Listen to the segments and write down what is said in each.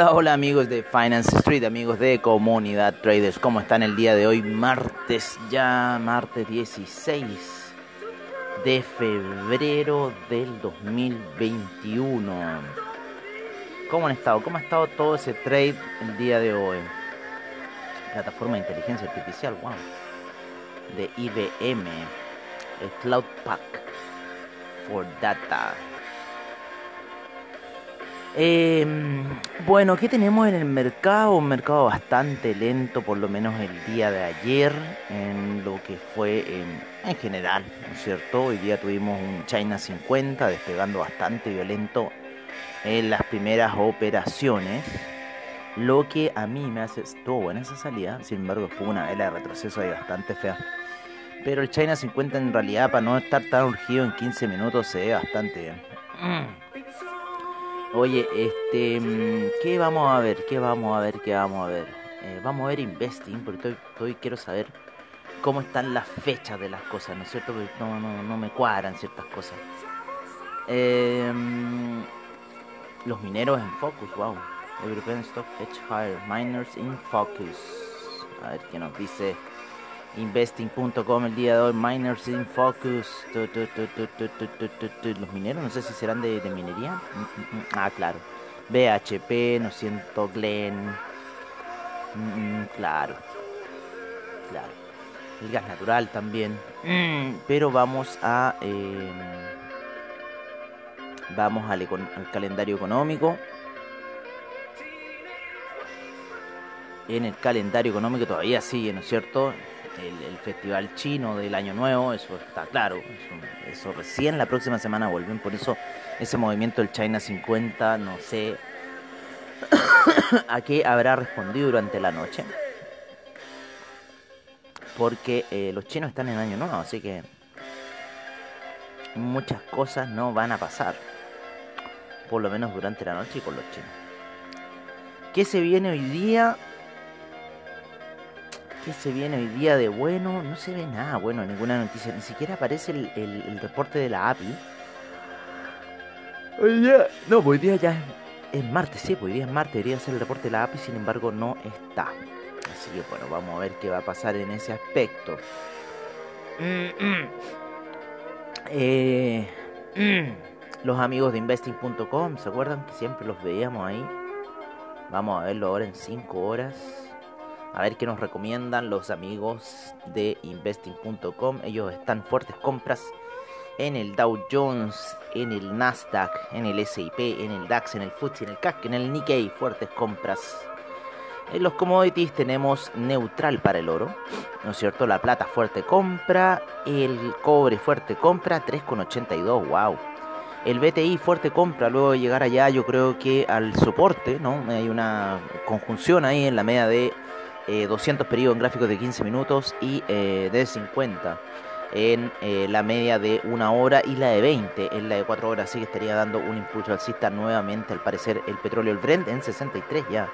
Hola, hola amigos de Finance Street, amigos de Comunidad Traders. ¿Cómo están el día de hoy? Martes, ya martes 16 de febrero del 2021. ¿Cómo han estado? ¿Cómo ha estado todo ese trade el día de hoy? Plataforma de inteligencia artificial, wow. De IBM, el Cloud Pack for Data. Eh, bueno, ¿qué tenemos en el mercado? Un mercado bastante lento, por lo menos el día de ayer, en lo que fue en, en general, ¿no es cierto? Hoy día tuvimos un China 50 despegando bastante violento en las primeras operaciones. Lo que a mí me hace. Estuvo buena esa salida, sin embargo, fue una vela de retroceso ahí bastante fea. Pero el China 50 en realidad, para no estar tan urgido en 15 minutos, se ve bastante bien. Oye, este, mm, ¿qué vamos a ver? ¿Qué vamos a ver? ¿Qué vamos a ver? Eh, vamos a ver investing, porque estoy- quiero saber cómo están las fechas de las cosas, ¿no es cierto? Porque no, no, no me cuadran ciertas cosas. Mm, los mineros en focus, wow. European Stock Edge Higher, Miners in Focus. A ver qué nos dice investing.com el día de hoy, Miners in Focus, los mineros, no sé si serán de, minería. Mm, mm, mm. Ah, claro. BHP, no siento Glen. Claro. Claro. El gas natural también. Pero vamos a... Em, vamos al, al calendario económico. En el calendario económico todavía sigue, ¿no es cierto? El, festival chino del Año Nuevo, eso está claro. Eso, eso recién la próxima semana vuelven. Por eso ese movimiento del China 50, no sé a qué habrá respondido durante la noche. Porque eh, los chinos están en Año Nuevo, así que muchas cosas no van a pasar. Por lo menos durante la noche y con los chinos. ¿Qué se viene hoy día? ¿Qué se viene hoy día de bueno? No se ve nada bueno, ninguna noticia. Ni siquiera aparece el, el- reporte de la API. Hoy día. No, hoy día ya es, es martes, sí, pues hoy día es martes. Debería ser el reporte de la API, sin embargo, no está. Así que bueno, vamos a ver qué va a pasar en ese aspecto. Eh, los amigos de investing.com, ¿se acuerdan que siempre los veíamos ahí? Vamos a verlo ahora en 5 horas. A ver qué nos recomiendan los amigos de investing.com. Ellos están fuertes compras en el Dow Jones, en el Nasdaq, en el SIP, en el DAX, en el FTSE, en el CAC, en el Nikkei. Fuertes compras. En los commodities tenemos neutral para el oro, ¿no es cierto? La plata fuerte compra, el cobre fuerte compra, 3,82, wow. El BTI fuerte compra, luego de llegar allá yo creo que al soporte, ¿no? Hay una conjunción ahí en la media de eh, 200 periodos en gráficos de 15 minutos y eh, de 50 en eh, la media de una hora y la de 20 en la de 4 horas, así que estaría dando un impulso alcista nuevamente al parecer el petróleo, el Brent en 63 ya.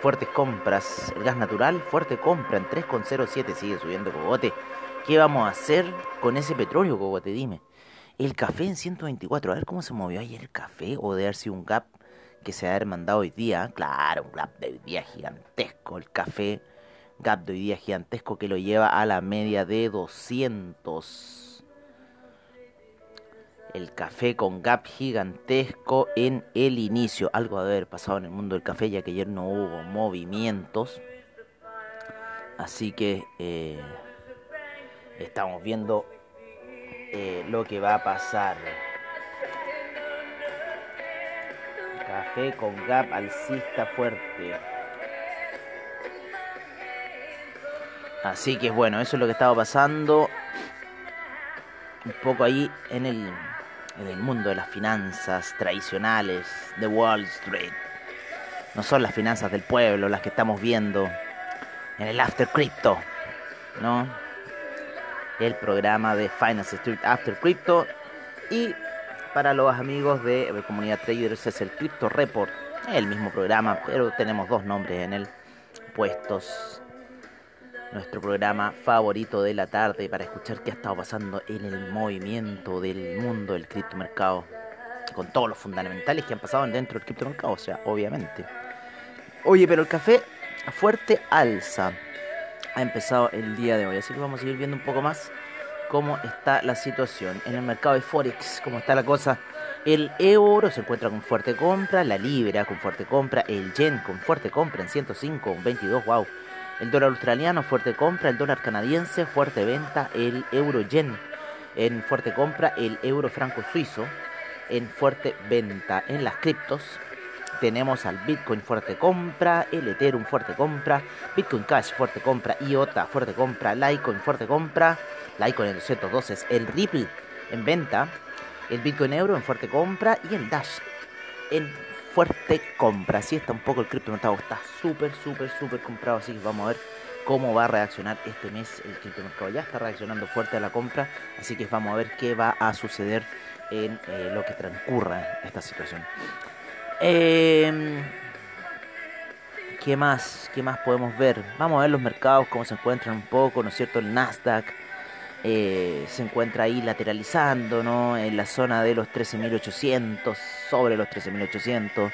Fuertes compras, el gas natural, fuerte compra en 3,07, sigue subiendo cogote. ¿Qué vamos a hacer con ese petróleo, cogote? Dime. El café en 124, a ver cómo se movió ayer el café, o de haber sido un gap que se ha haber mandado hoy día. Claro, un gap de hoy día gigantesco. El café, gap de hoy día gigantesco que lo lleva a la media de 200. El café con gap gigantesco en el inicio. Algo de haber pasado en el mundo del café, ya que ayer no hubo movimientos. Así que eh, estamos viendo eh, lo que va a pasar. Con gap alcista fuerte. Así que bueno, eso es lo que estaba pasando. Un poco ahí en el, en el mundo de las finanzas tradicionales de Wall Street. No son las finanzas del pueblo las que estamos viendo en el After Crypto, ¿no? El programa de Finance Street After Crypto. Y para los amigos de la comunidad traders es el Crypto Report, el mismo programa, pero tenemos dos nombres en él puestos. Nuestro programa favorito de la tarde para escuchar qué ha estado pasando en el movimiento del mundo del criptomercado. Con todos los fundamentales que han pasado dentro del criptomercado, o sea, obviamente. Oye, pero el café fuerte alza ha empezado el día de hoy. Así que vamos a seguir viendo un poco más cómo está la situación en el mercado de Forex, cómo está la cosa. El euro se encuentra con fuerte compra, la libra con fuerte compra, el yen con fuerte compra en 105, 22, wow. El dólar australiano fuerte compra, el dólar canadiense fuerte venta, el euro yen en fuerte compra, el euro franco suizo en fuerte venta. En las criptos tenemos al Bitcoin fuerte compra, el Ethereum fuerte compra, Bitcoin Cash fuerte compra, IOTA fuerte compra, Litecoin fuerte compra, Litecoin en 212 es el Ripple en venta, el Bitcoin Euro en fuerte compra y el Dash en fuerte compra. Así está un poco el criptomercado, está súper, súper, súper comprado, así que vamos a ver cómo va a reaccionar este mes el criptomercado. Ya está reaccionando fuerte a la compra, así que vamos a ver qué va a suceder en eh, lo que transcurra esta situación. Eh, ¿Qué más? ¿Qué más podemos ver? Vamos a ver los mercados, cómo se encuentran un poco, ¿no es cierto? El Nasdaq eh, se encuentra ahí lateralizando, ¿no? En la zona de los 13.800, sobre los 13.800.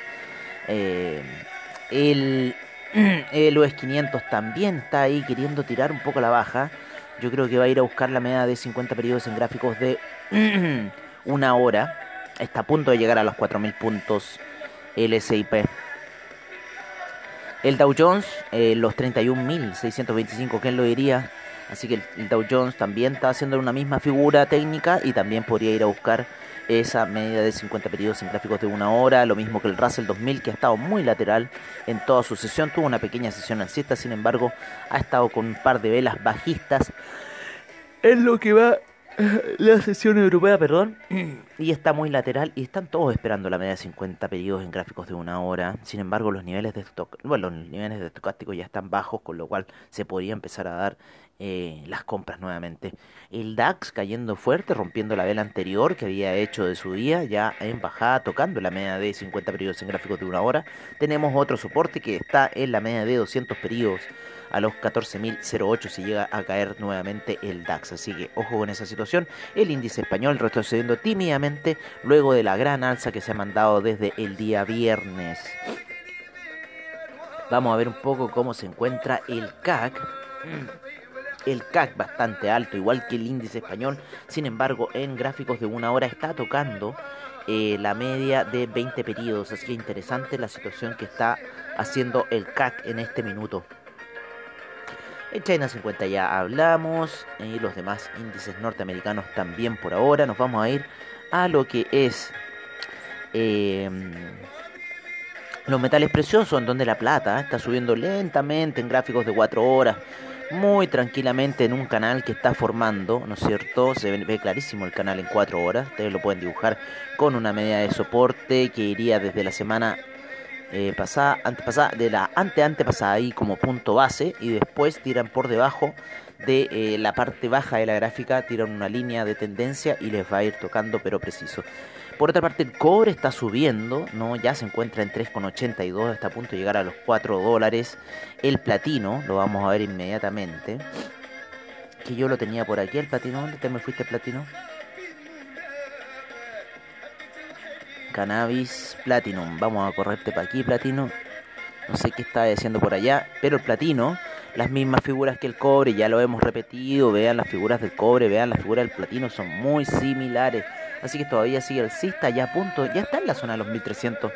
Eh, el, el US 500 también está ahí queriendo tirar un poco la baja. Yo creo que va a ir a buscar la media de 50 periodos en gráficos de una hora. Está a punto de llegar a los 4.000 puntos el SIP. El Dow Jones, eh, los 31.625, ¿quién lo diría? Así que el, Dow Jones también está haciendo una misma figura técnica y también podría ir a buscar esa media de 50 periodos en gráficos de una hora, lo mismo que el Russell 2000 que ha estado muy lateral en toda su sesión, tuvo una pequeña sesión alcista, sin embargo ha estado con un par de velas bajistas en lo que va la sesión europea, perdón, y está muy lateral y están todos esperando la media de 50 periodos en gráficos de una hora. Sin embargo, los niveles de stock, bueno, los niveles de estocástico ya están bajos, con lo cual se podría empezar a dar eh, las compras nuevamente. El DAX cayendo fuerte, rompiendo la vela anterior que había hecho de su día, ya en bajada, tocando la media de 50 periodos en gráficos de una hora. Tenemos otro soporte que está en la media de 200 periodos a los 14.008 si llega a caer nuevamente el DAX. Así que ojo con esa situación. El índice español retrocediendo tímidamente luego de la gran alza que se ha mandado desde el día viernes. Vamos a ver un poco cómo se encuentra el CAC. El CAC bastante alto, igual que el índice español. Sin embargo, en gráficos de una hora está tocando eh, la media de 20 periodos. Así que interesante la situación que está haciendo el CAC en este minuto. En China 50 ya hablamos y los demás índices norteamericanos también por ahora. Nos vamos a ir a lo que es eh, los metales preciosos, en donde la plata está subiendo lentamente en gráficos de 4 horas, muy tranquilamente en un canal que está formando, ¿no es cierto? Se ve, ve clarísimo el canal en 4 horas. Ustedes lo pueden dibujar con una media de soporte que iría desde la semana eh, pasada, de la ante antepasada ahí como punto base y después tiran por debajo de eh, la parte baja de la gráfica, tiran una línea de tendencia y les va a ir tocando pero preciso. Por otra parte, el cobre está subiendo, ¿no? ya se encuentra en 3,82, está a punto de llegar a los 4 dólares. El platino, lo vamos a ver inmediatamente. Que yo lo tenía por aquí, el platino. ¿Dónde te me fuiste, platino? Cannabis Platinum. Vamos a correrte para aquí, Platino. No sé qué está diciendo por allá, pero el platino, las mismas figuras que el cobre, ya lo hemos repetido. Vean las figuras del cobre, vean las figuras del platino, son muy similares. Así que todavía sigue alcista, ya a punto, ya está en la zona de los 1300.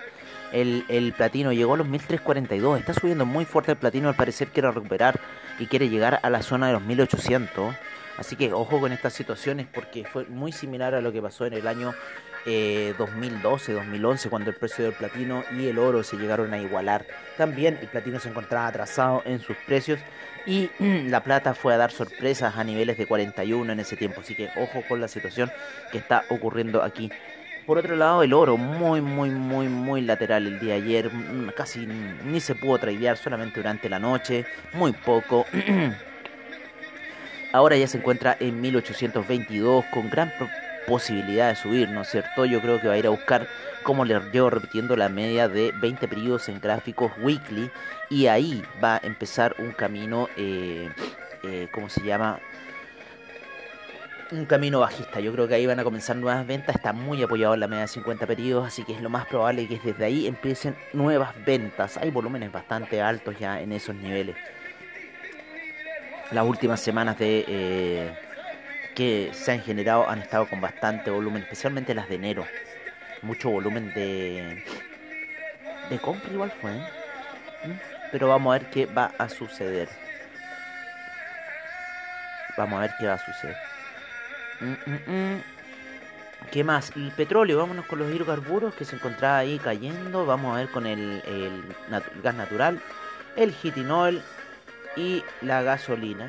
El, el platino llegó a los 1342, está subiendo muy fuerte el platino, al parecer quiere recuperar y quiere llegar a la zona de los 1800. Así que ojo con estas situaciones porque fue muy similar a lo que pasó en el año eh, 2012, 2011, cuando el precio del platino y el oro se llegaron a igualar. También el platino se encontraba atrasado en sus precios y la plata fue a dar sorpresas a niveles de 41 en ese tiempo. Así que ojo con la situación que está ocurriendo aquí. Por otro lado, el oro muy, muy, muy, muy lateral el día de ayer. mm, Casi ni se pudo tradear, solamente durante la noche. Muy poco. Ahora ya se encuentra en 1822 con gran posibilidad de subir, ¿no es cierto? Yo creo que va a ir a buscar, como le llevo repitiendo, la media de 20 periodos en gráficos weekly y ahí va a empezar un camino, eh, eh, ¿cómo se llama? Un camino bajista. Yo creo que ahí van a comenzar nuevas ventas. Está muy apoyado en la media de 50 periodos, así que es lo más probable que desde ahí empiecen nuevas ventas. Hay volúmenes bastante altos ya en esos niveles las últimas semanas de eh, que se han generado han estado con bastante volumen, especialmente las de enero. Mucho volumen de de compra igual fue. ¿eh? ¿Mm? Pero vamos a ver qué va a suceder. Vamos a ver qué va a suceder. Mm, mm. ¿Qué más? El petróleo, vámonos con los hidrocarburos que se encontraba ahí cayendo. Vamos a ver con el, el gas natural, el heating oil y la gasolina.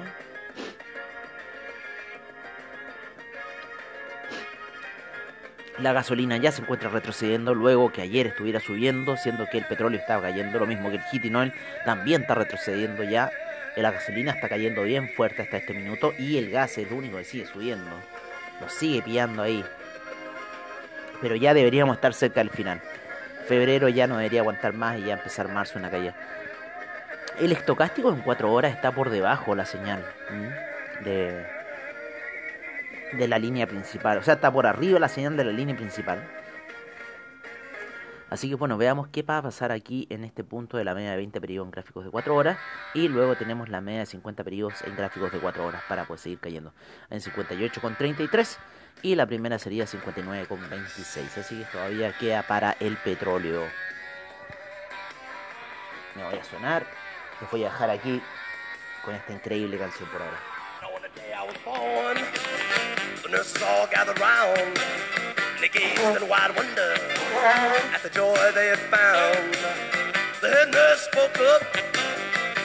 La gasolina ya se encuentra retrocediendo luego que ayer estuviera subiendo, siendo que el petróleo estaba cayendo, lo mismo que el heating oil también está retrocediendo ya. La gasolina está cayendo bien fuerte hasta este minuto y el gas es lo único que sigue subiendo. Lo sigue pillando ahí. Pero ya deberíamos estar cerca del final. Febrero ya no debería aguantar más y ya empezar marzo una caída. El estocástico en 4 horas está por debajo la señal de, de la línea principal. O sea, está por arriba la señal de la línea principal. Así que bueno, veamos qué va a pasar aquí en este punto de la media de 20 periodos en gráficos de 4 horas. Y luego tenemos la media de 50 periodos en gráficos de 4 horas para pues seguir cayendo en 58,33. Y la primera sería 59,26. Así que todavía queda para el petróleo. Me voy a sonar. Les voy a dejar aquí con esta increíble canción por ahora. The nurses all gathered round, and they gazed in wide wonder at the joy they had found. The head nurse spoke up,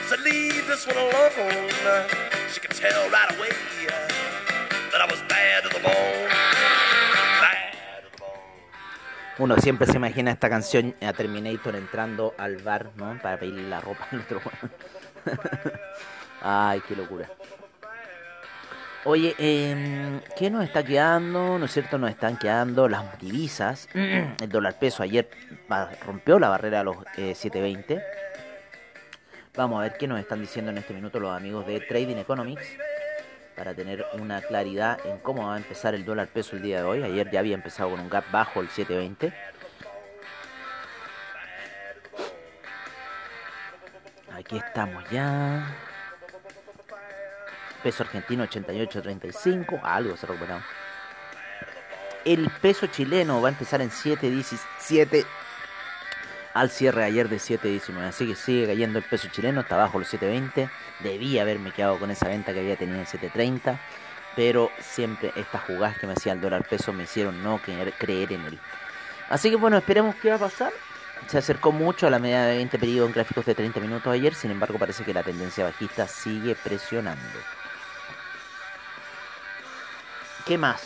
said, "Leave this one alone." She could tell right away that I was bad to the bone. Uno siempre se imagina esta canción a Terminator entrando al bar, ¿no? Para pedirle la ropa al otro. Ay, qué locura. Oye, eh, ¿qué nos está quedando? ¿No es cierto? Nos están quedando las divisas. El dólar peso ayer ba- rompió la barrera a los eh, 7.20. Vamos a ver qué nos están diciendo en este minuto los amigos de Trading Economics para tener una claridad en cómo va a empezar el dólar peso el día de hoy. Ayer ya había empezado con un gap bajo el 720. Aquí estamos ya. Peso argentino 88.35. Algo se ha recuperado. El peso chileno va a empezar en 7.17 al cierre ayer de 7.19. Así que sigue cayendo el peso chileno, está bajo los 7.20. Debía haberme quedado con esa venta que había tenido en 7.30. Pero siempre estas jugadas que me hacía el dólar peso me hicieron no creer, creer en él. Así que bueno, esperemos qué va a pasar. Se acercó mucho a la media de 20 periodos en gráficos de 30 minutos ayer. Sin embargo, parece que la tendencia bajista sigue presionando. ¿Qué más?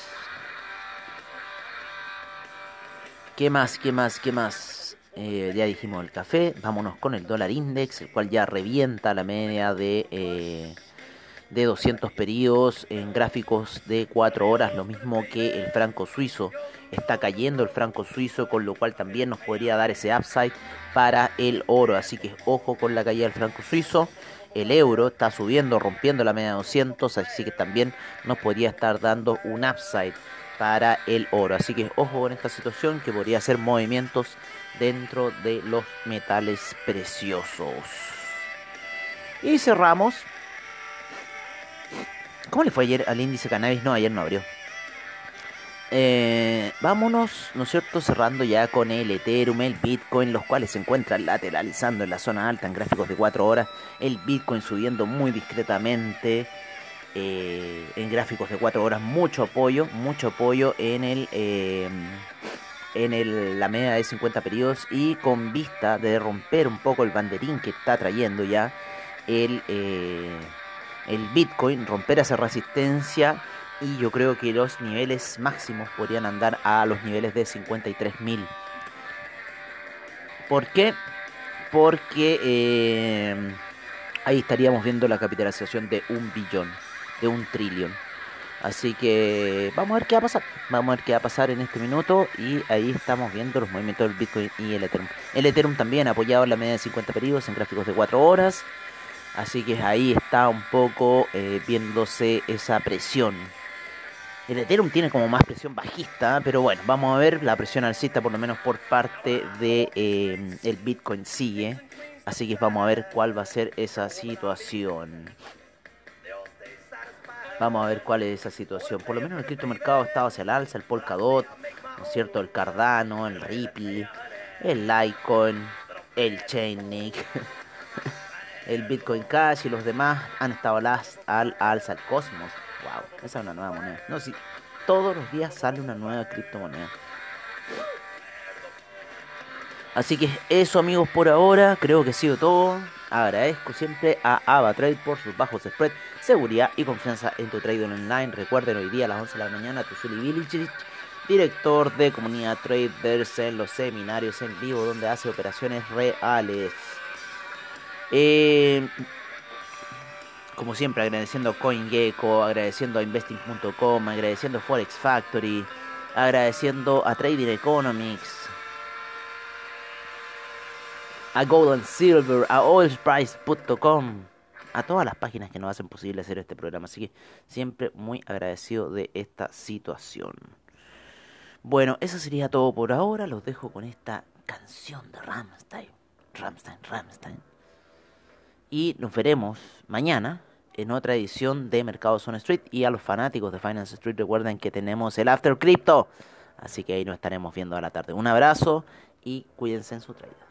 ¿Qué más? ¿Qué más? ¿Qué más? Eh, ya dijimos el café. Vámonos con el dólar index, el cual ya revienta la media de, eh, de 200 periodos en gráficos de 4 horas. Lo mismo que el franco suizo. Está cayendo el franco suizo, con lo cual también nos podría dar ese upside para el oro. Así que ojo con la caída del franco suizo. El euro está subiendo, rompiendo la media de 200, así que también nos podría estar dando un upside para el oro. Así que ojo con esta situación que podría hacer movimientos dentro de los metales preciosos. Y cerramos. ¿Cómo le fue ayer al índice cannabis? No, ayer no abrió. Eh, vámonos, ¿no cierto? Cerrando ya con el Ethereum, el Bitcoin, los cuales se encuentran lateralizando en la zona alta en gráficos de 4 horas. El Bitcoin subiendo muy discretamente. Eh, en gráficos de 4 horas, mucho apoyo, mucho apoyo en el eh, en el, la media de 50 periodos y con vista de romper un poco el banderín que está trayendo ya el, el Bitcoin, romper esa resistencia y yo creo que los niveles máximos podrían andar a los niveles de 53.000. ¿Por qué? Porque eh, ahí estaríamos viendo la capitalización de un billón, de un trillón. Así que vamos a ver qué va a pasar. Vamos a ver qué va a pasar en este minuto. Y ahí estamos viendo los movimientos del Bitcoin y el Ethereum. El Ethereum también apoyado en la media de 50 periodos en gráficos de 4 horas. Así que ahí está un poco eh, viéndose esa presión el Ethereum tiene como más presión bajista, pero bueno, vamos a ver la presión alcista por lo menos por parte de eh, el Bitcoin sigue, así que vamos a ver cuál va a ser esa situación. Vamos a ver cuál es esa situación. Por lo menos el criptomercado ha estado hacia el alza, el Polkadot, ¿no es cierto? El Cardano, el Ripple, el Litecoin, el Chainlink, el Bitcoin Cash y los demás han estado al alza, el Cosmos. Wow, esa es una nueva moneda. No, si todos los días sale una nueva criptomoneda. Así que eso amigos por ahora, creo que ha sido todo. Agradezco siempre a AvaTrade por sus bajos spread, seguridad y confianza en tu trading online. Recuerden hoy día a las 11 de la mañana, Tusuli Village, director de comunidad traders en los seminarios en vivo donde hace operaciones reales. Eh, como siempre, agradeciendo a CoinGecko, agradeciendo a Investing.com, agradeciendo a Forex Factory, agradeciendo a Trading Economics, a Gold Silver, a oilprice.com, a todas las páginas que nos hacen posible hacer este programa. Así que siempre muy agradecido de esta situación. Bueno, eso sería todo por ahora. Los dejo con esta canción de Ramstein. Ramstein, Ramstein. Y nos veremos mañana en otra edición de Mercado Zone Street. Y a los fanáticos de Finance Street recuerden que tenemos el After Crypto. Así que ahí nos estaremos viendo a la tarde. Un abrazo y cuídense en su traída.